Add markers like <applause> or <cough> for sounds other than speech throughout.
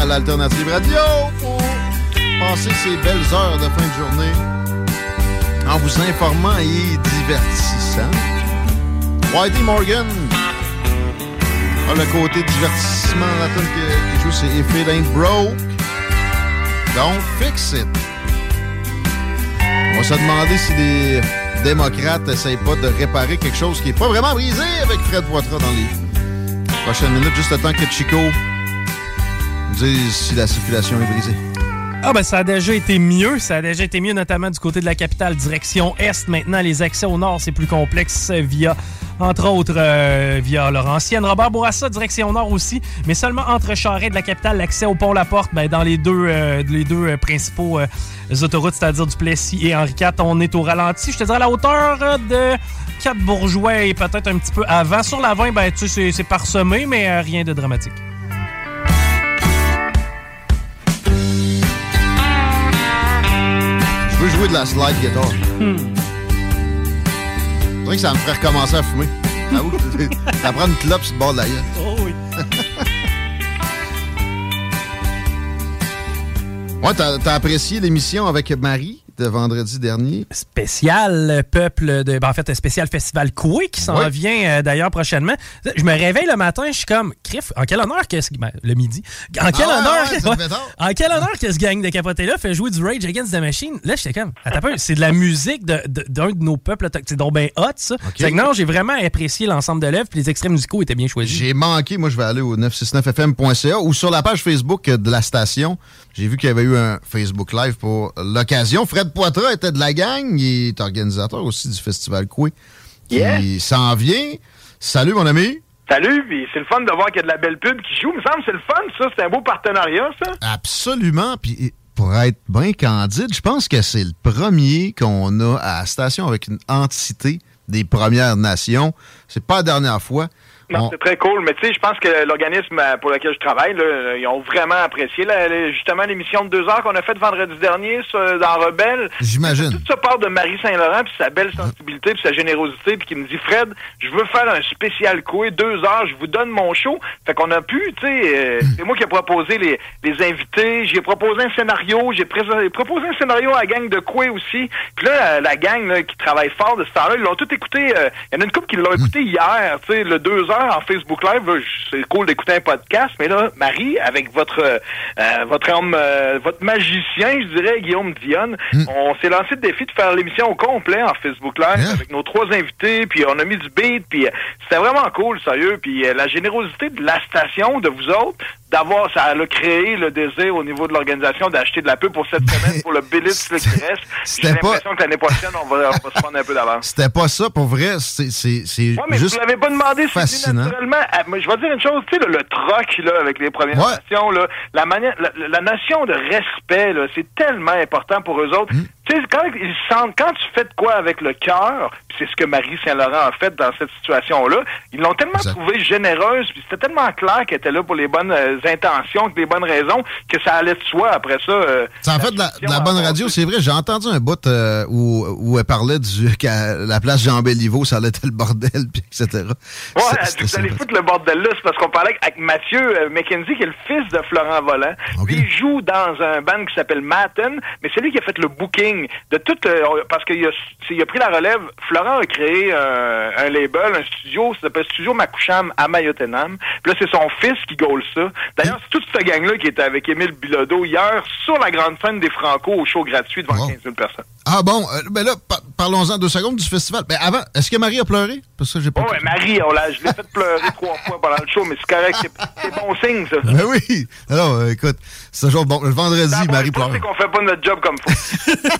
À l'Alternative Radio pour passer ces belles heures de fin de journée en vous informant et divertissant. Whitey Morgan a le côté divertissement. La tune qui, joue, c'est If It Ain't Broke, Don't Fix It. On va se demander si les démocrates n'essayent pas de réparer quelque chose qui n'est pas vraiment brisé avec Fred Poitras dans les prochaines minutes, juste le temps que Chico si la circulation est brisée. Ah ben ça a déjà été mieux, ça a déjà été mieux notamment du côté de la capitale direction est. Maintenant les accès au nord c'est plus complexe via entre autres euh, via Laurentienne, Robert Bourassa direction nord aussi, mais seulement entre Charest de la capitale l'accès au pont La Porte ben, dans les deux euh, euh, principaux autoroutes c'est-à-dire du Plessis et Henri IV, on est au ralenti, je te dirais à la hauteur de Cap Bourgeois et peut-être un petit peu avant sur la 20 ben tu sais c'est- parsemé mais rien de dramatique. Jouer de la slide guitar. C'est vrai que ça me ferait recommencer à fumer. <laughs> Ça prend une clope sur le bord de la gueule. Oh oui. Ouais, t'as t'as apprécié l'émission avec Marie? De vendredi dernier. spécial peuple de ben, en fait un spécial festival Coué qui s'en vient euh, d'ailleurs prochainement. Je me réveille le matin, je suis comme Criff, en quel honneur que ce ben, le midi. En quel Ah, honneur ouais, ouais. En quel honneur que ce gang de capotés là fait jouer du Rage Against the Machine? Là, j'étais comme attends peu, c'est de la musique de- de- d'un de, nos peuples c'est donc ben hot ça. Fait que non, j'ai vraiment apprécié l'ensemble de l'œuvre, puis les extraits musicaux étaient bien choisis. J'ai manqué, moi je vais aller au 969fm.ca ou sur la page Facebook de la station. J'ai vu qu'il y avait eu un Facebook Live pour l'occasion. Fred Poitras était de la gang, il est organisateur aussi du festival Coué. Yeah. s'en vient. Salut mon ami. Salut, puis c'est le fun de voir qu'il y a de la belle pub qui joue. Il me semble que c'est le fun, ça. C'est un beau partenariat, ça. Absolument. Puis pour être bien candide, je pense que c'est le premier qu'on a à la station avec une entité des Premières Nations. C'est pas la dernière fois. Non, On- c'est très cool. Mais tu sais, je pense que l'organisme euh, pour lequel je travaille, là, ils ont vraiment apprécié la- la- justement l'émission de deux heures qu'on a faite vendredi dernier dans Rebelle. J'imagine. Tout ça part de Marie Saint-Laurent, puis sa belle sensibilité, puis sa générosité, puis qui me dit, Fred, je veux faire un spécial coué, deux heures, je vous donne mon show. Fait qu'on a pu, tu sais, euh, c'est moi qui ai proposé les, les invités, j'ai proposé un scénario, j'ai proposé un scénario à la gang de coué aussi. Puis là, euh, la gang là, qui travaille fort de ce temps-là, ils l'ont tout écouté. euh, Il y en a une couple qui l'ont écouté hier, tu sais, le deux heures en Facebook Live. je- C'est cool d'écouter un podcast, mais là, Marie, avec votre euh, euh, votre homme, euh, votre magicien, je dirais, Guillaume Dionne, on s'est lancé le défi de faire l'émission au complet en Facebook Live avec nos trois invités, puis on a mis du beat, puis euh, c'était vraiment cool, sérieux, puis euh, la générosité de la station, de vous autres, d'avoir, ça a créé le désir au niveau de l'organisation d'acheter de la pub pour cette semaine, pour le là, <laughs> qui reste. J'ai c'était pas- l'impression que l'année prochaine, on va, on va se prendre un peu d'avance. C'était pas ça, pour vrai. C'est c'est- c'est Ouais, mais juste vous l'avez pas demandé, c'est fascinant. naturellement. Ah, je vais dire une chose, tu sais, le, le troc, là, avec les Premières Nations, là, la manière, la, la notion de respect, là, c'est tellement important pour eux autres. Hmm. Tu tu sais, quand quand tu fais de quoi avec le cœur, c'est ce que Marie Saint-Laurent a fait dans cette situation-là, ils l'ont tellement trouvée généreuse, puis c'était tellement clair qu'elle était là pour les bonnes euh, intentions, les bonnes raisons, que ça allait de soi après ça. Euh, c'est en fait de la, bonne radio, c'est vrai. J'ai entendu un bout euh, où, où elle parlait du <laughs> qu'à la place Jean Béliveau, ça allait être le bordel, <laughs> puis etc. Ouais, vous allez foutre le bordel là, c'est parce qu'on parlait avec Mathieu McKenzie, qui est le fils de Florent Volant. il joue dans un band qui s'appelle Matten, mais c'est lui qui a fait le booking de tout, parce qu'il a, il a pris la relève. Florent a créé un label, un studio, ça s'appelle Studio Makoucham à Mayotenam. Puis là, c'est son fils qui gaule ça. D'ailleurs, c'est toute cette gang-là qui était avec Émile Bilodeau hier sur la grande scène des Franco au show gratuit devant 15 000 personnes. Ah bon, euh, ben là, parlons-en deux secondes du festival. Ben avant, est-ce que Marie a pleuré? Parce que j'ai pas. Oh, ouais, Marie, on je l'ai fait pleurer <laughs> trois fois pendant le show, mais c'est correct, c'est, bon signe, ça. Ben oui. Alors, euh, écoute, c'est toujours bon. Le vendredi, Marie pleure. C'est qu'on fait pas notre job comme faut. <laughs>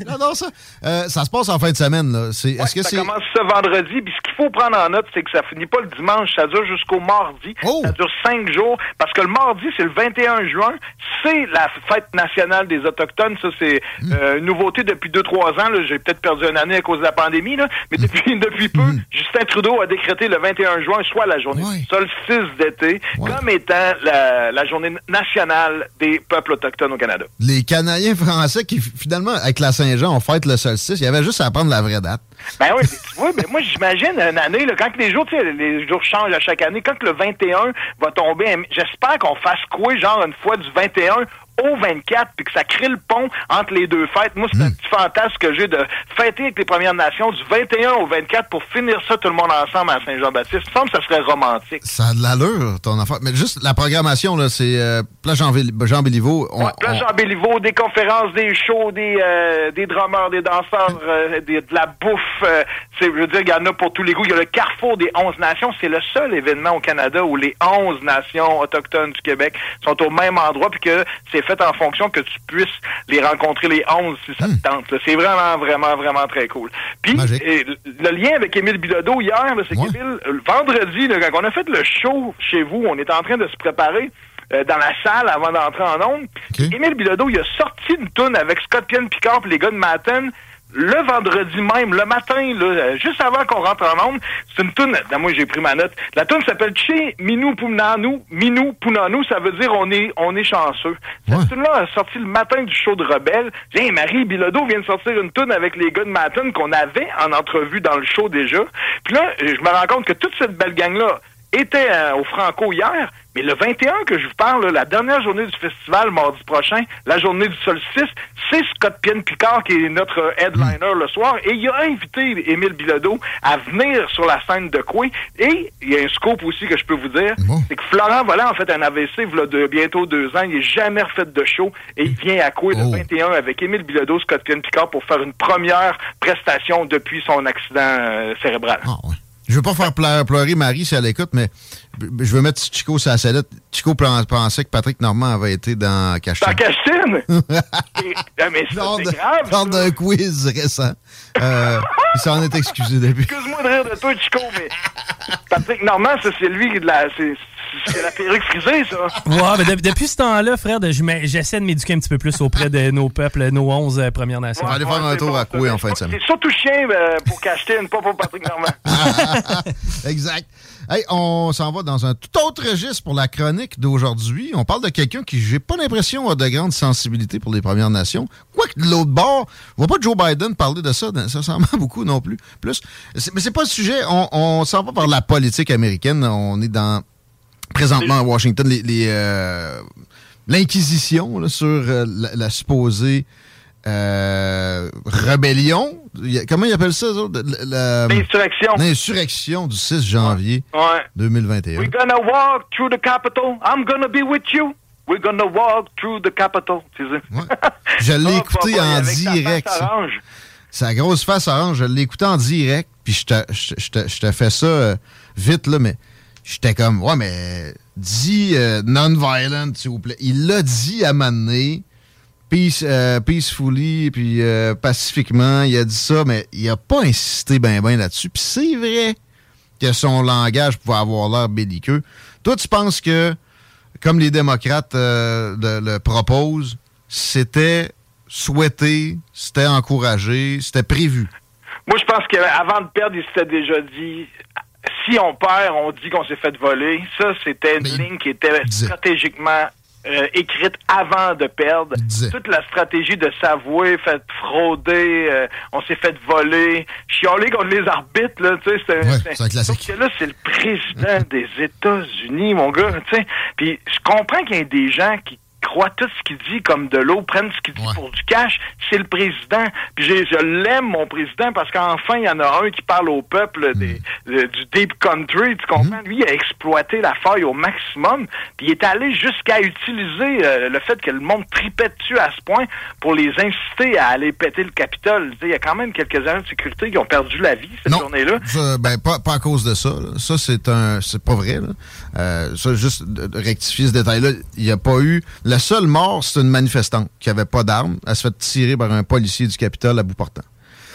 <laughs> non, non, ça, euh, ça se passe en fin de semaine. Là. C'est, est-ce que ça c'est... commence ce vendredi. Puis ce qu'il faut prendre en note, c'est que ça finit pas le dimanche, ça dure jusqu'au mardi. Oh! Ça dure cinq jours. Parce que le mardi, c'est le 21 juin. C'est la fête nationale des Autochtones. Ça, c'est hmm. euh, une nouveauté depuis deux, trois ans. J'ai peut-être perdu une année à cause de la pandémie. Là. Mais hmm. depuis, <laughs> depuis peu, hmm. Justin Trudeau a décrété le 21 juin, soit la journée du solstice d'été, comme étant la, la journée nationale des peuples autochtones au Canada. Les Canadiens français qui, finalement, avec la Saint-Jean, on le solstice. Il y avait juste à prendre la vraie date. Ben oui, tu vois, mais moi j'imagine une année, quand les jours, les jours changent à chaque année, quand le 21 va tomber, j'espère qu'on fasse quoi, genre une fois du 21 au 24, puis que ça crée le pont entre les deux fêtes. Moi, c'est un hmm. petit fantasme que j'ai de fêter avec les Premières Nations du 21 au 24 pour finir ça tout le monde ensemble à Saint-Jean-Baptiste. Il me semble que ça serait romantique. Ça a de l'allure, ton affaire. Mais juste la programmation, là, c'est euh, Place Jean, Béliveau. On, Place Jean Béliveau, des conférences, des shows, des, euh, des drummers, des danseurs, euh, de la bouffe. Euh, je veux dire, il y en a pour tous les goûts. Il y a le Carrefour des 11 Nations. C'est le seul événement au Canada où les 11 nations autochtones du Québec sont au même endroit, puis que c'est fait en fonction que tu puisses les rencontrer les 11 si ça te hmm. tente. C'est vraiment, vraiment, vraiment très cool. Puis, le lien avec Émile Bilodeau hier, c'est qu'Émile, vendredi, quand on a fait le show chez vous, on est en train de se préparer euh, dans la salle avant d'entrer en onde. Émile Bilodeau, il a sorti une toune avec Scott Pian Picard et les gars de Matten le vendredi même, le matin, là, juste avant qu'on rentre en onde, c'est une toune. Moi, j'ai pris ma note. La toune s'appelle Che Minou Punanu. Minou Punanu, ça veut dire on est, on est chanceux. Cette toune-là a sorti le matin du show de Rebelle. J'ai Marie Bilodeau vient de sortir une toune avec les gars de Maton qu'on avait en entrevue dans le show déjà. Puis là, je me rends compte que toute cette belle gang-là était euh, au Franco hier, mais le 21 que je vous parle, la dernière journée du festival, mardi prochain, la journée du solstice, c'est Scott Pienne Picard qui est notre headliner le soir, et il a invité Émile Bilodeau à venir sur la scène de Coué. Et il y a un scope aussi que je peux vous dire, c'est que Florent Volant en fait un AVC il de bientôt deux ans, il n'est jamais refait de show, et il vient à Coué le 21 avec Émile Bilodeau, Scott Pienne Picard pour faire une première prestation depuis son accident euh, cérébral. Ah, je veux pas faire pleurer, Marie si elle écoute, mais je veux mettre Chico sur la sellette. Chico pensait que Patrick Normand avait été dans Cachetine. Dans Cachetine? Ah, <laughs> mais c'est grave. Lors d'un quiz récent. Euh, il s'en est excusé depuis. Excuse-moi de rire de toi, Chico, mais Patrick Normand, c'est lui de la... C'est la perruque frisée, ça. Ouais, mais depuis ce temps-là, frère, j'essaie de m'éduquer un petit peu plus auprès de nos peuples, nos 11 euh, Premières Nations. On va aller faire un tour à Coué en fin de semaine. C'est surtout chien euh, pour Cachetine, pas pour Patrick Normand. <laughs> exact. Hey, on s'en va dans un tout autre registre pour la chronique d'aujourd'hui. On parle de quelqu'un qui, j'ai pas l'impression, a de grande sensibilité pour les Premières Nations. Quoique de l'autre bord, on voit pas Joe Biden parler de ça, ça s'en <laughs> beaucoup non plus. Plus, mais c'est pas le sujet. On, on s'en va par la politique américaine. On est dans présentement à Washington les, euh, l'inquisition sur euh, la, supposée euh, rébellion. Comment ils appellent ça? L'insurrection. L'insurrection du 6 janvier 2021. We're gonna walk through the Capitol. I'm gonna be with you. We're gonna walk through the Capitol. Je l'ai <laughs> écouté en direct. Sa grosse face orange, je l'ai écouté en direct, puis je te, je, te, je te fais ça vite, là, mais j'étais comme, ouais, mais dis euh, non-violent, s'il vous plaît. Il l'a dit à m'amener, peace, euh, peacefully, puis euh, pacifiquement. Il a dit ça, mais il a pas insisté ben ben là-dessus. Puis c'est vrai que son langage pouvait avoir l'air belliqueux. Toi, tu penses que, comme les démocrates le, proposent, c'était souhaité, c'était encouragé, c'était prévu? Moi, je pense qu'avant de perdre, il s'était déjà dit si on perd, on dit qu'on s'est fait voler. Ça, c'était une ligne qui était stratégiquement euh, écrite avant de perdre. Toute la stratégie de s'avouer, fait frauder, euh, on s'est fait voler, chialer contre les arbitres, là, tu sais, c'est un classique. que là, c'est le président des États-Unis, mon gars, tu sais. Puis je comprends qu'il y ait des gens qui croient tout ce qu'il dit comme de l'eau, prennent ce qu'il dit pour du cash, c'est le président. Puis je l'aime, mon président, parce qu'enfin, il y en a un qui parle au peuple des, mm. du deep country, tu comprends? Mm. Lui, il a exploité la faille au maximum, puis il est allé jusqu'à utiliser euh, le fait que le monde tripait dessus à ce point pour les inciter à aller péter le Capitole. Il y a quand même quelques agents de sécurité qui ont perdu la vie cette journée-là. Ben, pas, pas, à cause de ça. Ça, c'est un c'est pas vrai. Là. Euh, ça, juste rectifier ce détail-là, il n'y a pas eu la seule mort, c'est une manifestante qui avait pas d'armes. Elle se fait tirer par un policier du Capitole à bout portant.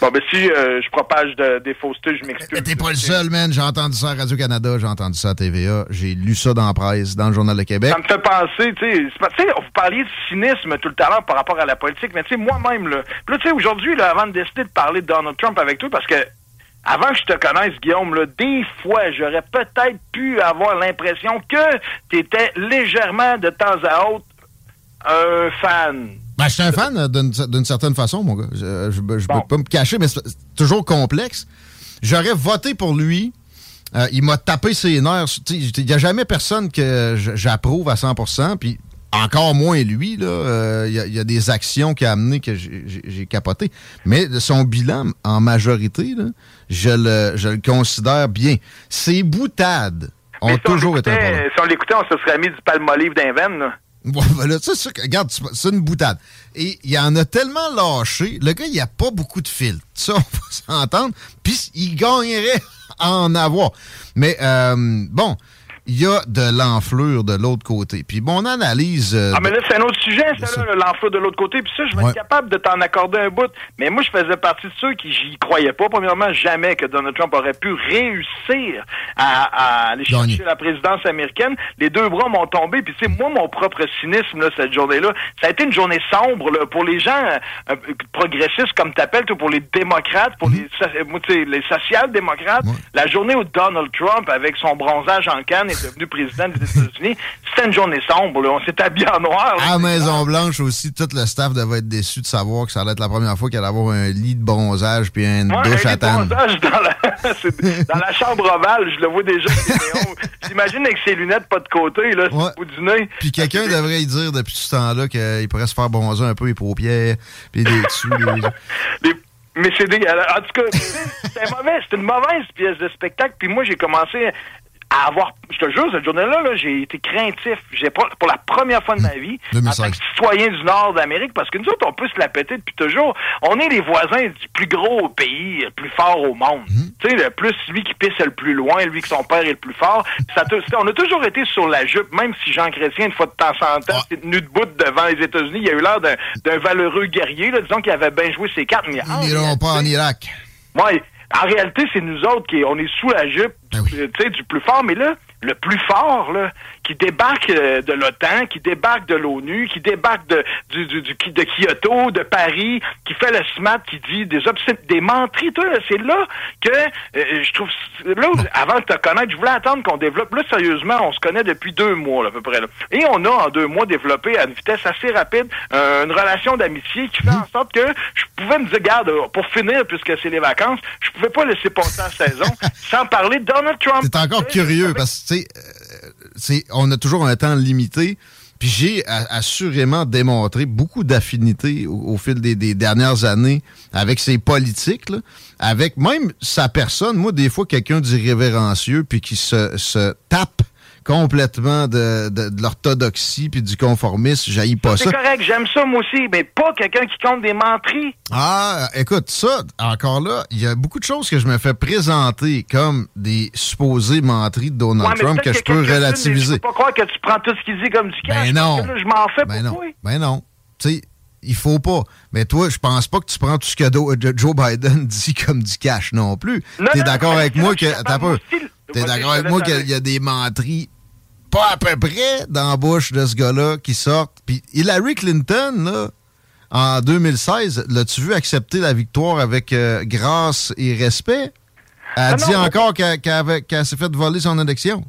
Bon, ben si euh, je propage des faussetés, je m'excuse. T'es pas le seul, man. J'ai entendu ça à Radio-Canada, j'ai entendu ça à TVA, j'ai lu ça dans la presse, dans le Journal de Québec. Ça me fait penser, tu sais, vous parliez de cynisme tout le temps par rapport à la politique, mais tu sais, moi-même, là, là tu sais, aujourd'hui, avant de décider de parler de Donald Trump avec toi, parce que avant que je te connaisse, Guillaume, là, des fois, j'aurais peut-être pu avoir l'impression que tu étais légèrement de temps à autre un fan. Ben, je suis un fan euh, d'une certaine façon, mon gars. Je ne peux pas me cacher, mais c'est toujours complexe. J'aurais voté pour lui. Euh, il m'a tapé ses nerfs. Il n'y a jamais personne que j'approuve à 100% puis encore moins lui. Euh, il y, a des actions qu'il a amenées que j'ai capoté. Mais son bilan, en majorité, je, le, je le considère bien. Ses boutades ont toujours été un Si on l'écoutait, on se serait mis du palmolive d'un veine. <laughs> Voilà, ça, regarde, c'est une boutade. Et il en a tellement lâché. Le gars, il n'y a pas beaucoup de fil. Ça, on va <laughs> s'entendre. Puis, il gagnerait <laughs> en avoir. Mais, euh, bon, il y a de l'enflure de l'autre côté. Puis mon analyse... Euh, ah, mais là, c'est un autre sujet, ça, là, l'enflure de l'autre côté. Puis ça, je vais être capable de t'en accorder un bout. Mais moi, je faisais partie de ceux qui j'y croyais pas. Premièrement, jamais que Donald Trump aurait pu réussir à, aller chercher la présidence américaine. Les deux bras m'ont tombé. Puis, tu sais, moi, mon propre cynisme, là, cette journée-là, ça a été une journée sombre là, pour les gens euh, progressistes, comme t'appelles, pour les démocrates, pour les, euh, les social-démocrates. La journée où Donald Trump, avec son bronzage en canne, devenu président des États-Unis, c'était une journée sombre. On s'est habillé en noir. À Maison-Blanche aussi, tout le staff devait être déçu de savoir que ça allait être la première fois qu'il allait avoir un lit de bronzage puis une douche à table. bronzage dans la, <laughs> dans la chambre ovale. Je le vois déjà. J'imagine avec ses lunettes pas de côté, là, au bout du nez. Puis quelqu'un devrait y dire depuis ce temps-là qu'il pourrait se faire bronzer un peu les paupières, puis les dessous. <laughs> Mais c'est En tout cas, c'est mauvais. C'est une mauvaise pièce de spectacle. Puis moi, j'ai commencé à avoir, je te jure, cette journée-là, -là, j'ai été craintif. J'ai pour la première fois de ma vie, en tant que citoyen du Nord d'Amérique, parce que nous autres, on peut se la péter depuis toujours. On est les voisins du plus gros pays, le plus fort au monde. Mhm. Tu sais, le plus lui qui pisse le plus loin, lui que son père est le plus fort. Ça on a toujours été sur la jupe, même si Jean Chrétien, une fois de temps en temps, s'est tenu debout devant les États-Unis. Il a eu l'air d'un valeureux guerrier, là, disons qu'il avait bien joué ses cartes. Mais Ils n'iront pas en Irak. Ouais. En réalité, c'est nous autres qui on est sous la jupe ben du plus fort, mais là, le plus fort, là, qui débarque euh, de l'OTAN, qui débarque de l'ONU, qui débarque de, du, du, de Kyoto, de Paris, qui fait le SMAT, qui dit des des menteries, c'est là que euh, je trouve là avant de te connaître, je voulais attendre qu'on développe. Là, sérieusement, on se connaît depuis deux mois, à peu près. Là. Et on a en deux mois développé à une vitesse assez rapide euh, une relation d'amitié qui fait en sorte que je pouvais me dire, garde, pour finir, puisque c'est les vacances, je pouvais pas laisser passer la saison <laughs> sans parler de Donald Trump. C'est encore curieux parce que tu sais, on a toujours un temps limité. Puis j'ai assurément démontré beaucoup d'affinités au, fil des, dernières années avec ses politiques, avec même sa personne. Moi, des fois, quelqu'un d'irrévérencieux puis qui se, se tape complètement de, de, l'orthodoxie puis du conformisme. J'haïs pas ça. C'est correct, j'aime ça moi aussi, mais pas quelqu'un qui compte des menteries. Ah, écoute, ça, encore là, il y a beaucoup de choses que je me fais présenter comme des supposées menteries de Donald Trump que je peux relativiser. Je peux pas croire que tu prends tout ce qu'il dit comme du cash. Ben non. je m'en fais ben non. Ben non. Tu sais, il faut pas. Mais toi, je pense pas que tu prends tout ce que Joe Biden <laughs> dit comme du cash non plus. Tu es d'accord avec moi que. T'es d'accord avec moi qu'il y a des menteries pas à peu près dans la bouche de ce gars-là qui sortent. Puis Hillary Clinton, là, en 2016, l'as-tu vu accepter la victoire avec euh, grâce et respect? Elle Ah dit non. encore qu'elle s'est fait voler son élection.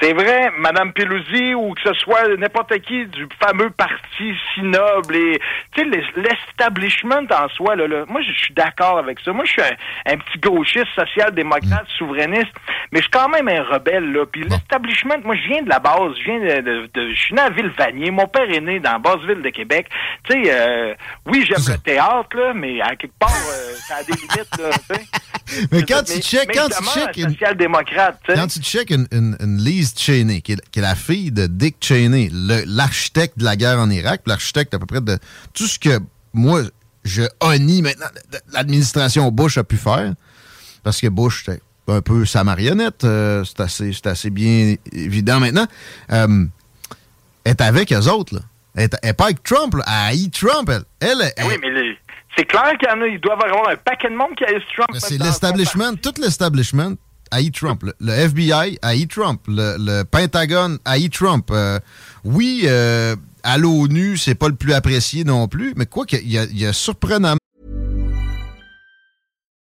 C'est vrai, Madame Pelosi ou que ce soit n'importe qui du fameux parti si noble et tu sais l'es- l'establishment en soi là, là, moi je suis d'accord avec ça. Moi je suis un, un petit gauchiste social-démocrate souverainiste, mais je suis quand même un rebelle là. Puis l'establishment, moi je viens de la base, je viens de, je suis né à Ville-Vanier, mon père est né dans la basse ville de Québec. Tu sais euh, oui, j'aime le théâtre là, mais à quelque part euh, ça a des limites là. <laughs> Mais quand tu checkes, mais quand tu une- social-démocrate, tu sais. Quand tu checkes une, une, une Cheney, qui est, qui est la fille de Dick Cheney, l'architecte de la guerre en Irak, l'architecte à peu près de tout ce que moi, je honnie maintenant, l'administration Bush a pu faire, parce que Bush, c'était un peu sa marionnette, euh, c'est assez, c'est assez bien évident maintenant, euh, est avec eux autres, là. Elle est- elle est pas avec Trump, là. Elle haït Trump, elle. Elle, elle- Ah Oui, mais les- c'est clair qu'il y en a, ils doivent avoir un paquet de monde qui haït Trump. c'est dans son l'establishment, tout l'establishment haït Trump. Le, FBI haït Trump. Le, Pentagone haït Trump. Euh, oui, euh, à l'ONU, c'est pas le plus apprécié non plus, mais quoi qu'il y y a surprenamment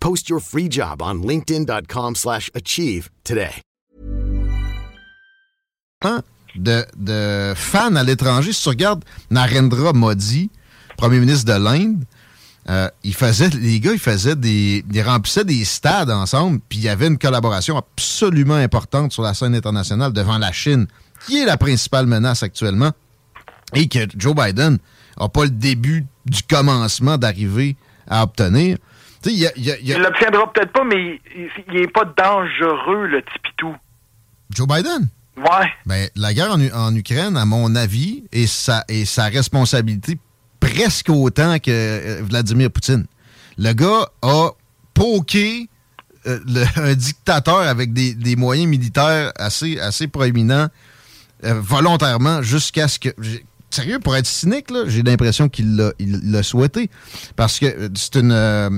Post your free job on linkedin.com/achieve slash achieve today. de, de fans à l'étranger. Si tu regardes Narendra Modi, premier ministre de l'Inde, euh, il faisait, les gars, ils faisaient des, ils remplissaient des stades ensemble, puis il y avait une collaboration absolument importante sur la scène internationale devant la Chine, qui est la principale menace actuellement, et que Joe Biden n'a pas le début du commencement d'arriver à obtenir. Il y a- il y a- il y a- Il l'obtiendra peut-être pas, mais il, il est pas dangereux, le Tipitou. Joe Biden? Ouais. Ben, la guerre en, en Ukraine, à mon avis, est sa, est sa responsabilité presque autant que euh, Vladimir Poutine. Le gars a poké euh, le- <laughs> un dictateur avec des, des moyens militaires assez, assez proéminents euh, volontairement jusqu'à ce que... Sérieux, pour être cynique, là, j'ai l'impression qu'il l'a souhaité. Parce que c'est une, euh,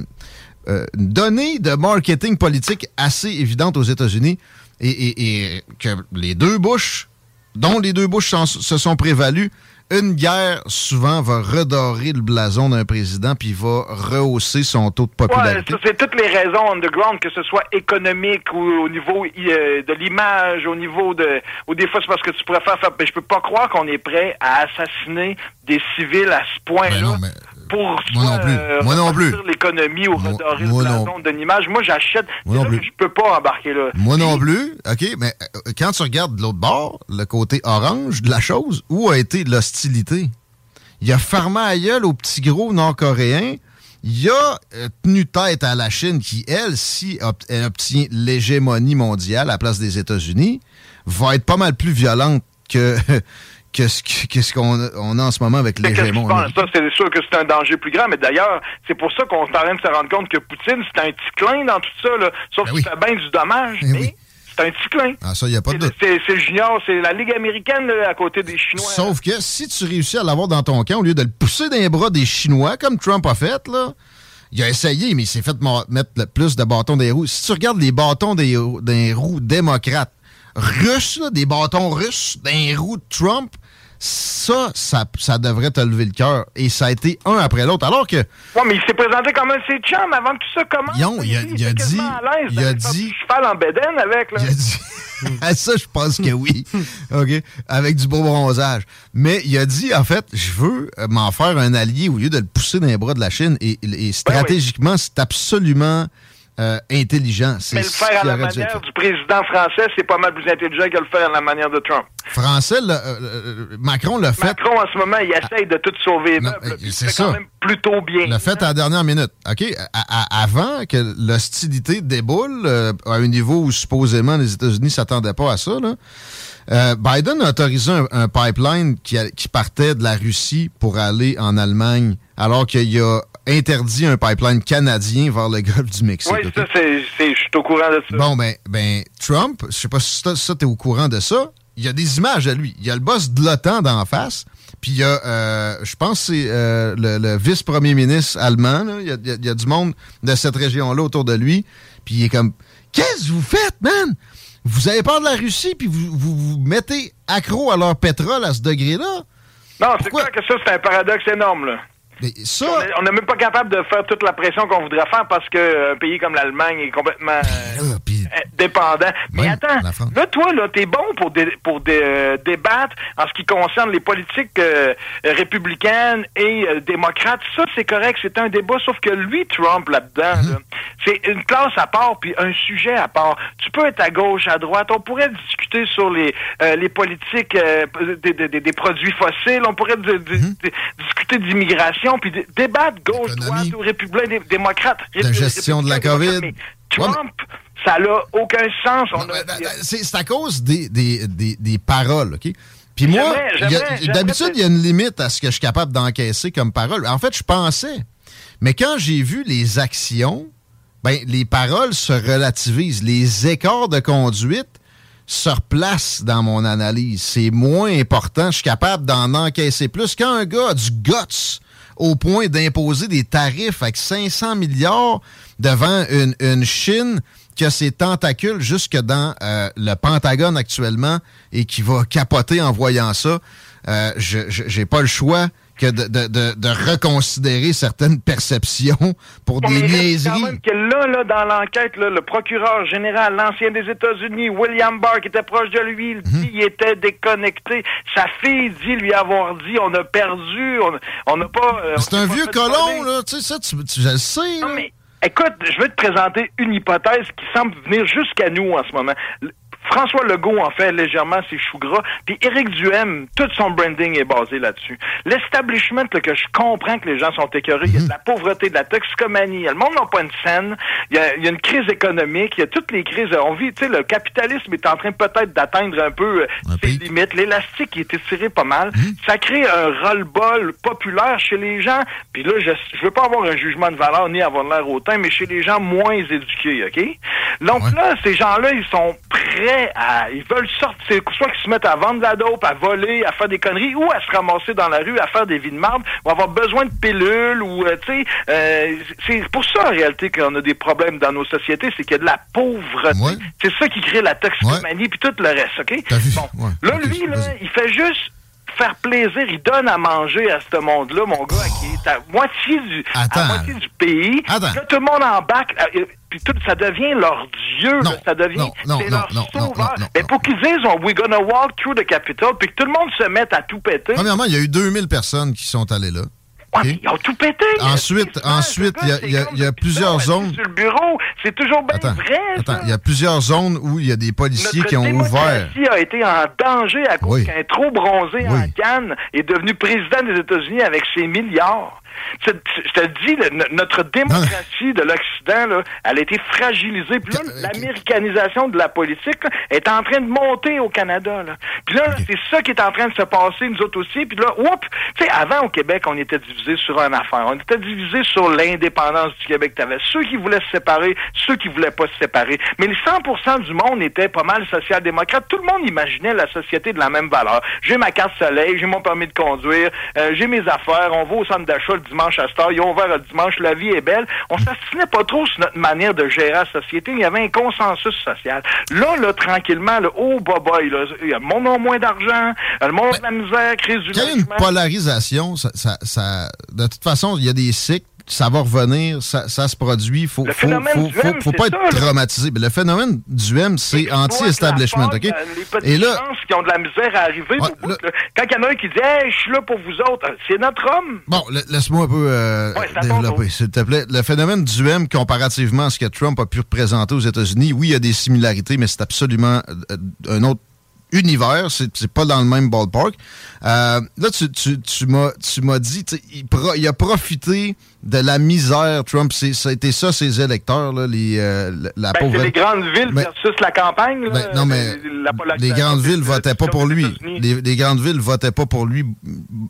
euh, donnée de marketing politique assez évidente aux États-Unis et, et- et que les deux Bush, dont les deux Bush s'en- se sont prévalus, une guerre souvent va redorer le blason d'un président puis va rehausser son taux de popularité. c'est toutes les raisons underground, que ce soit économique ou au niveau euh, de l'image, au niveau de... Ou des fois, c'est parce que tu pourrais faire... faire ben, je peux pas croire qu'on est prêt à assassiner des civils à ce point-là. Pour moi non plus. euh, Moi non plus. l'économie ou Moi- redorer moi le non. blason d'une image. Moi, j'achète. Moi non plus. Je peux pas embarquer là. Moi non plus. OK, mais euh, quand tu regardes de l'autre bord, le côté orange de la chose, où a été l'hostilité? Il a fermé à gueule au petit gros nord-coréen. Il a euh, tenu tête à la Chine qui, elle, si ob- elle obtient l'hégémonie mondiale à la place des États-Unis, va être pas mal plus violente que, <laughs> que ce que- que qu'on a, on a en ce moment avec passe? Ça, c'est sûr que c'est un danger plus grand, mais d'ailleurs, c'est pour ça qu'on est en train de se rendre compte que Poutine, c'est un petit clin dans tout ça, là. Sauf Ben qu'il oui. fait bien du dommage, Ben mais oui. c'est un petit clin. Ah, ça, il n'y a pas de C'est junior, c'est la Ligue américaine là, à côté des Chinois. Sauf que si tu réussis à l'avoir dans ton camp, au lieu de le pousser dans les bras des Chinois, comme Trump a fait, là, il a essayé, mais il s'est fait mettre le plus de bâtons des roues. Si tu regardes les bâtons des, des roues démocrates, russes, des bâtons russes, des roues de Trump, ça, ça, devrait te lever le cœur. Et ça a été un après l'autre. Alors que. Ouais, mais il s'est présenté comme un de ses chums avant que tout ça commence. Non, il, a, il a dit. Il a dit. Cheval en bédaine avec, là. Il a dit. <laughs> ça, je pense que oui. <laughs> OK? Avec du beau bronzage. Mais il a dit, en fait, je veux m'en faire un allié au lieu de le pousser dans les bras de la Chine. Et, ben stratégiquement, c'est absolument euh, intelligent. Mais le faire à la manière du président français, c'est pas mal plus intelligent que le faire à la manière de Trump. Français, euh, euh, Macron l'a fait. Macron, en ce moment, il essaye de tout sauver C'est ça. quand même plutôt bien. Le fait à la dernière minute. OK? avant que l'hostilité déboule à un niveau où supposément les États-Unis ne s'attendaient pas à ça, Biden a autorisé un, pipeline qui, qui, partait de la Russie pour aller en Allemagne, alors qu'il y a interdit un pipeline canadien vers le golfe du Mexique. Oui, ça, c'est, je suis au courant de ça. Bon, ben, ben Trump, je sais pas si ça, tu es au courant de ça, il y a des images à lui. Il y a le boss de l'OTAN d'en face, puis il y a, euh, je pense c'est euh, le, vice-premier ministre allemand, Il, y a, du monde de cette région-là autour de lui, puis il est comme, qu'est-ce que vous faites, man? Vous avez peur de la Russie, puis vous, vous vous mettez accro à leur pétrole à ce degré-là? Non, c'est clair que ça, c'est un paradoxe énorme, là. On n'est même pas capable de faire toute la pression qu'on voudrait faire parce qu'un pays comme l'Allemagne est complètement ben euh, dépendant. Mais attends, là, toi, là, t'es bon pour, pour euh, débattre en ce qui concerne les politiques euh, républicaines et démocrates. Ça, c'est correct, c'est un débat, sauf que lui, Trump, là-dedans, mhm. c'est une classe à part puis un sujet à part. Tu peux être à gauche, à droite. On pourrait discuter sur les, les politiques des, produits fossiles. On pourrait mhm. discuter d'immigration puis débattre gauche-droite ou républicain, démocrate. La gestion de la COVID. Trump, ça n'a aucun sens. C'est à cause des, des, des, paroles, OK? Puis moi, d'habitude, il y a une limite à ce que je suis capable d'encaisser comme parole. En fait, je pensais. Mais quand j'ai vu les actions, ben, les paroles se relativisent. Les écarts de conduite se replacent dans mon analyse. C'est moins important. Je suis capable d'en encaisser plus. Quand un gars a du guts au point d'imposer des tarifs avec 500 milliards devant une, Chine qui a ses tentacules jusque dans euh, le Pentagone actuellement et qui va capoter en voyant ça. Euh, je n'ai pas le choix que de, de, de, reconsidérer certaines perceptions pour des niaiseries. Quand même que là, là, dans l'enquête, le procureur général, l'ancien des États-Unis, William Barr, qui était proche de lui, il mhm. dit qu'il était déconnecté. Sa fille dit lui avoir dit on a perdu, on n'a pas. Euh, c'est un vieux colon, là. Tu sais, ça, tu, je le sais. Non, mais Écoute, je vais te présenter une hypothèse qui semble venir jusqu'à nous en ce moment. François Legault en fait légèrement ses choux gras, puis Éric Duhem, tout son branding est basé là-dessus. L'establishment, que je comprends que les gens sont écœurés, il y a de la pauvreté, de la toxicomanie, le monde n'a pas une scène, il y, a, une crise économique, il y a toutes les crises, on vit, tu sais, le capitalisme est en train peut-être d'atteindre un peu euh, ses limites, l'élastique est étiré pas mal, mhm. ça crée un roll-ball populaire chez les gens, puis là, je, je veux pas avoir un jugement de valeur ni avoir l'air hautain, mais chez les gens moins éduqués, OK? Donc là, ces gens-là, ils sont prêts ils veulent sortir, soit qu'ils se mettent à vendre de la dope, à voler, à faire des conneries, ou à se ramasser dans la rue, à faire des vies de marde, ou avoir besoin de pilules, ou, euh, tu sais, euh, c'est pour ça, en réalité, qu'on a des problèmes dans nos sociétés, c'est qu'il y a de la pauvreté. C'est ça qui crée la toxicomanie, puis tout le reste, OK? Là, lui, là, il fait juste faire plaisir, il donne à manger à ce monde-là, mon gars, qui est à moitié du, à moitié du pays. Là, tout le monde en bac. Euh, puis tout, ça devient leur dieu, ça devient c'est leur sauveur. Mais pour qu'ils disent oh, we're gonna walk through the Capitol, puis que tout le monde se mette à tout péter. Premièrement, il y a eu 2000 personnes qui sont allées là. Ils ont tout pété. Ensuite, ensuite, il y a, y a, plusieurs zones. Sur le bureau, c'est toujours bien vrai. Attends, il y a plusieurs zones où il y a des policiers qui ont ouvert. a été en danger à cause qu'un trop bronzé en Cannes est devenu président des États-Unis avec ses milliards. Je te dis, notre démocratie de l'Occident, elle a été fragilisée. Puis là, l'américanisation de la politique est en train de monter au Canada. Puis là, c'est ça qui est en train de se passer, nous autres aussi. Puis là, oups! Tu sais, avant, au Québec, on était divisé sur une affaire. On était divisé sur l'indépendance du Québec. Tu avais ceux qui voulaient se séparer, ceux qui voulaient pas se séparer. Mais les 100% du monde était pas mal social-démocrate. Tout le monde imaginait la société de la même valeur. J'ai ma carte soleil, j'ai mon permis de conduire, euh, j'ai mes affaires, on va au centre d'achat dimanche à Star, ils ont ouvert le dimanche, la vie est belle. On s'assinait pas trop sur notre manière de gérer la société. Il y avait un consensus social. Là, là, tranquillement, là, oh, boy, là, il y a le monde a moins d'argent, le monde a de la misère, crise du il y a une polarisation, ça, ça- ça- de toute façon, il y a des cycles, ça va revenir, ça, ça se produit. Faut, Le faut, faut, du faut, M, faut c'est pas être traumatisé. Mais le phénomène du M, c'est anti-establishment, OK? euh, Les petites Et là, qui ont de la misère à arriver. bout, là. Quand il y en a un qui dit Hey, je suis là pour vous autres, c'est notre homme. Bon, la- laisse-moi un peu euh, Ouais, développer, s'il te plaît. Le phénomène du M, comparativement à ce que Trump a pu représenter aux États-Unis, oui, il y a des similarités, mais c'est absolument euh, un autre univers. C'est pas dans le même ballpark. Euh, là, tu, tu, tu m'as dit, il, pro- il a profité de la misère, Trump. C'est- Ça a été ça, ses électeurs, là, les, euh, la- Ben, pauvre... les grandes villes Mais- versus la campagne. là. Ben, non, mais La les grandes villes votaient pas pour lui. Les, les grandes villes votaient pas pour lui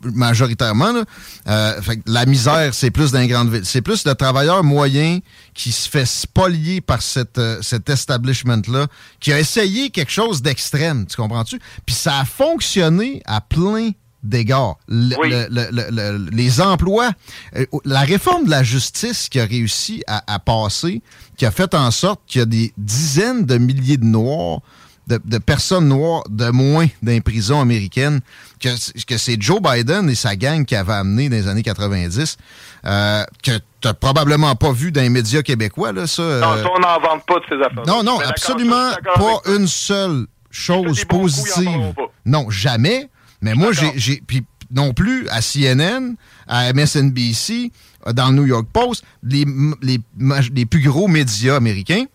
majoritairement. Là. Euh, fait que la misère, c'est plus dans les grandes villes. C'est plus le travailleur moyen qui se fait spolier par cette, euh, cet establishment-là, qui a essayé quelque chose d'extrême, tu comprends-tu? Puis ça a fonctionné à plein d'égards. Le- Oui. le- le- le- le- les emplois, euh, la réforme de la justice qui a réussi à, à passer, qui a fait en sorte qu'il y a des dizaines de milliers de Noirs, de, de personnes noires de moins dans les prisons américaines, que, que c'est Joe Biden et sa gang qui avaient amené dans les années 90, euh, que tu n'as probablement pas vu dans les médias québécois, là, ça. Non, euh, ça, on n'en vante pas de ces affaires. non, non, absolument pas une seule chose coups, positive. Non, jamais. Mais moi, j'ai, puis non plus à CNN, à MSNBC, dans le New York Post, les, les, les plus gros médias américains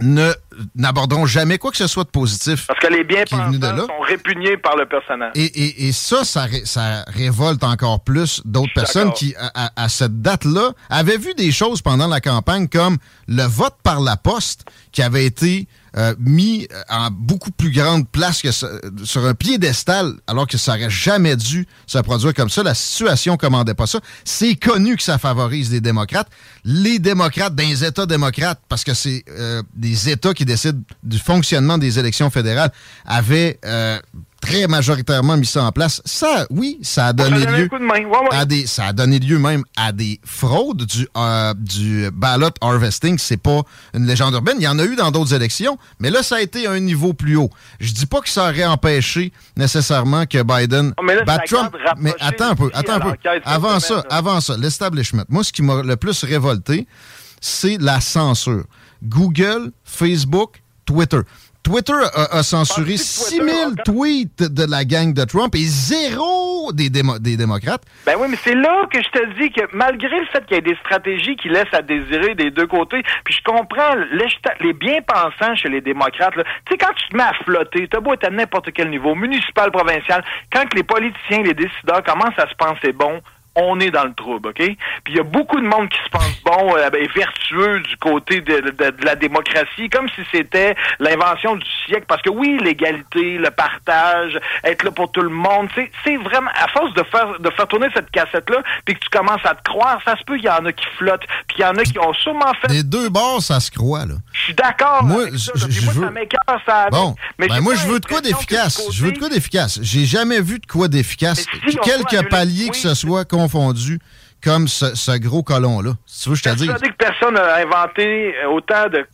ne n'aborderont jamais quoi que ce soit de positif. Parce que les bien qui est venu de là. sont répugnés par le personnage. Et, et- et ça, ça, ré- ça révolte encore plus d'autres personnes qui, à cette date-là, avaient vu des choses pendant la campagne comme le vote par la poste qui avait été euh, mis euh, en beaucoup plus grande place que sur un piédestal, alors que ça aurait jamais dû se produire comme ça. La situation commandait pas ça. C'est connu que ça favorise les démocrates. Les démocrates dans les États démocrates, parce que c'est euh, des États qui décident du fonctionnement des élections fédérales, avaient très majoritairement mis ça en place. Ça, oui, ça a donné lieu coup de main. Ouais, ouais. à des, ça a donné lieu même à des fraudes du, euh, du ballot harvesting. C'est pas une légende urbaine. Il y en a eu dans d'autres élections, mais là, ça a été à un niveau plus haut. Je dis pas que ça aurait empêché nécessairement que Biden Oh, mais là, batte ça Trump. Mais attends un peu, attends un peu. Avant ça, avant ça, l'establishment. Moi, ce qui m'a le plus révolté, c'est la censure. Google, Facebook, Twitter. Twitter a, a censuré Penses-tu que 6000 Twitter a- tweets de la gang de Trump et zéro des, démo- des démocrates. Ben oui, mais c'est là que je te dis que malgré le fait qu'il y ait des stratégies qui laissent à désirer des deux côtés, puis je comprends les, les bien-pensants chez les démocrates, tu sais, quand tu te mets à flotter, t'as beau être à n'importe quel niveau, municipal, provincial, quand que les politiciens, les décideurs commencent à se penser bon, on est dans le trouble, OK? Puis il y a beaucoup de monde qui se pense bon euh, et vertueux du côté de, de- de la démocratie, comme si c'était l'invention du siècle. Parce que oui, l'égalité, le partage, être là pour tout le monde, c'est vraiment, à force de faire de faire tourner cette cassette-là, puis que tu commences à te croire, ça se peut qu'il y en a qui flottent, puis il y en a qui ont sûrement fait... Les deux bords, ça se croit, là. Je suis d'accord Moi, avec ça, je- moi, veux- ça m'écoeure, ça avec. Bon, Mais ben moi, je veux de quoi d'efficace. Je veux de quoi d'efficace. J'ai jamais vu de quoi d'efficace. Si annuler- paliers que ce soit confondu comme ce, ce gros colon-là. Si tu veux, je te dis. que personne n'a inventé autant de...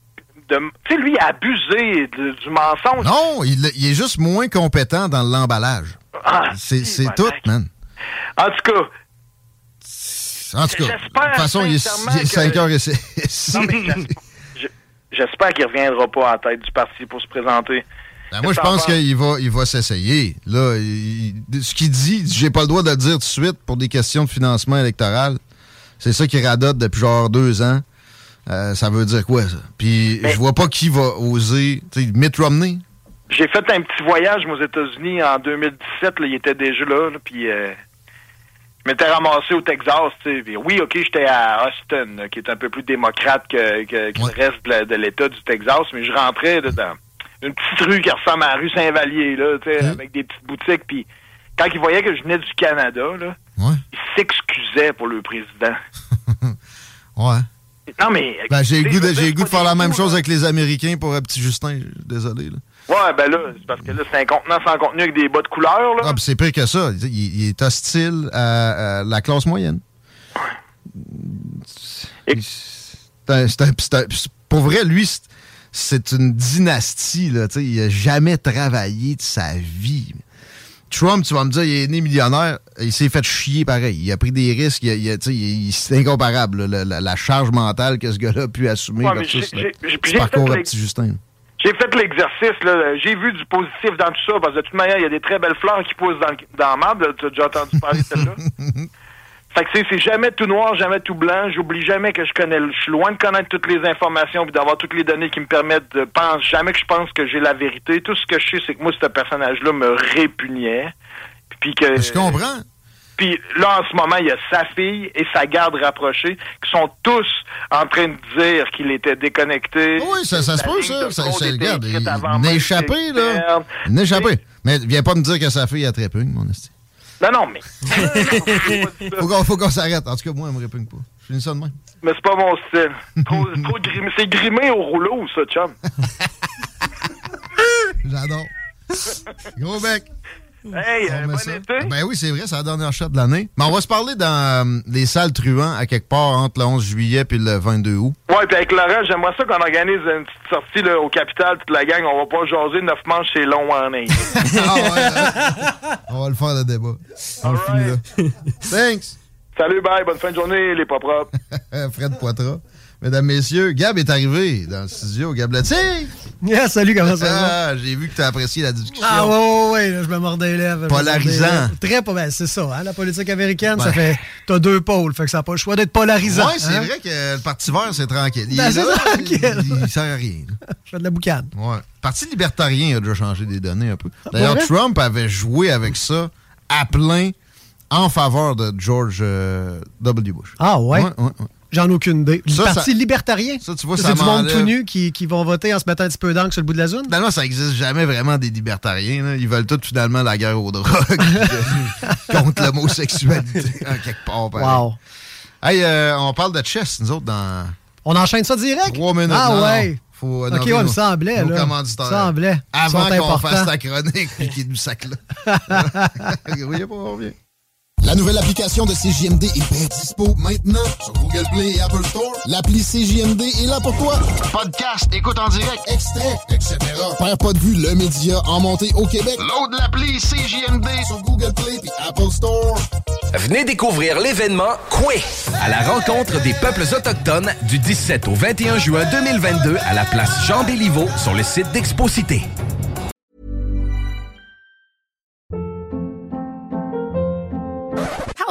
de tu sais, lui, a abusé de- du mensonge? Non, il, il est juste moins compétent dans l'emballage. Ah, C'est si, tout, man. En tout cas, En tout cas, de J'espère toute façon, il est, sincèrement il est que- 5 heures et six. non, mais j'es- je- j'espère qu'il reviendra pas en tête du parti pour se présenter. Ben, moi, je pense qu'il va, il va s'essayer. Là, il- ce qu'il dit, j'ai pas le droit de le dire tout de suite pour des questions de financement électoral. C'est ça qu'il radote depuis genre deux ans. Euh, ça veut dire quoi, ça? Puis je vois pas qui va oser. Mitt Romney? J'ai fait un petit voyage aux États-Unis en 2017. Là, il était déjà là. là, puis euh, je m'étais ramassé au Texas. tu sais, puis oui, OK, j'étais à Austin, là, qui est un peu plus démocrate que, que, que Ouais. le reste de l'État du Texas. Mais je rentrais là, dans une petite rue qui ressemble à la rue Saint-Vallier, là, tu sais, Mhm. avec des petites boutiques. Puis quand ils voyaient que je venais du Canada, là, Ouais. ils s'excusaient pour le président. <laughs> Ouais. Non, mais... Ben, j'ai le goût de, j'ai goût c'est faire la même chose avec les Américains pour un petit Justin. Désolé, là. Ouais, ben là, c'est parce que là, c'est un contenant sans contenu avec des bas de couleur, là. Ah, c'est pire que ça. Il, il est hostile à, à la classe moyenne. pour vrai, lui, c'est une dynastie. Là, il n'a jamais travaillé de sa vie. Trump, tu vas me dire, il est né millionnaire, il s'est fait chier pareil. Il a pris des risques, il, c'est incomparable, la, charge mentale que ce gars-là a pu assumer ouais, versus le parcours à petit Justin. J'ai fait l'exercice, j'ai vu du positif dans tout ça, parce que de toute manière, il y a des très belles fleurs qui poussent dans, dans la tu as déjà entendu parler de celle-là? <laughs> Fait que c'est jamais tout noir, jamais tout blanc. J'oublie jamais que je connais. Je suis loin de connaître toutes les informations et d'avoir toutes les données qui me permettent de penser. Jamais que je pense que j'ai la vérité. Tout ce que je sais, c'est que moi, ce personnage-là me répugnait. Puis que. Je comprends. Puis là, en ce moment, il y a sa fille et sa garde rapprochée qui sont tous en train de dire qu'il était déconnecté. Oui, ça, ça se peut, ça. ça, ça regarde, il, il échappé, là. Échappé. Mais viens pas me dire que sa fille a très peu, mon estime. Non, non, mais. faut qu'on s'arrête. En tout cas, moi, elle me répugne pas. Je finis ça demain. Mais c'est pas mon style. Trop, trop grimé. C'est grimé au rouleau, ça, chum. <laughs> J'adore. Gros bec. Hey, euh, bon été. Ben oui, c'est vrai, c'est la dernière shot de l'année. Mais on va se parler dans euh, les salles truands à quelque part entre le 11 juillet et le 22 août. Ouais, puis avec Laurent, j'aimerais ça qu'on organise une petite sortie là, au Capital, toute la gang. On va pas jaser neuf manches, c'est long en neige. <laughs> ah ouais, on va le faire le débat. On le finit là. Thanks. Salut, bye, bonne fin de journée, les pas <laughs> propres. Fred Poitras. Mesdames, Messieurs, Gab est arrivé dans le studio. Gab Latif! <laughs> Yeah, salut, comment ça va? Ah, j'ai vu que tu as apprécié la discussion. Ah, ouais, ouais, ouais, je me mordais les lèvres. Polarisant. Très pas ben, c'est ça, hein, la politique américaine, ça fait. T'as deux pôles, fait que ça n'a pas le choix d'être polarisant. Ouais, c'est hein? vrai que le Parti vert, c'est tranquille. Il, ben, est là, tranquille. Il, il, sert à rien. <laughs> Je fais de la boucane. Ouais. Le Parti libertarien a déjà changé des données un peu. D'ailleurs, Trump avait joué avec ça à plein en faveur de George euh, W. Bush. Ah, ouais, ouais. J'en ai aucune idée. Le parti libertarien? Ça, tu vois, ça, c'est du monde tout nu qui, qui, vont voter en se mettant un petit peu d'encre sur le bout de la zone? Finalement, ça existe jamais vraiment des libertariens. Là. Ils veulent tous finalement la guerre aux drogues <laughs> contre l'homosexualité en quelque part. Wow. Hey, euh, on parle de chess, nous autres, dans. On enchaîne ça direct? Trois minutes. Ah non, ouais. Non. Faut ok, ouais, me semblait. Nos là. commanditaires. semblait. Avant qu'on fasse ta chronique puis qu'ils nous sacent là. <laughs> Grouillez pas, on revient. La nouvelle application de CJMD est bien dispo maintenant sur Google Play et Apple Store. L'appli CJMD est là pour toi. Podcast, écoute en direct, extrait, etc. Père pas de vue, le média en montée au Québec. Load l'appli CJMD sur Google Play et Apple Store. Venez découvrir l'événement Koué à la rencontre des peuples autochtones du 17 au 21 juin 2022 à la place Jean Béliveau sur le site d'Exposité.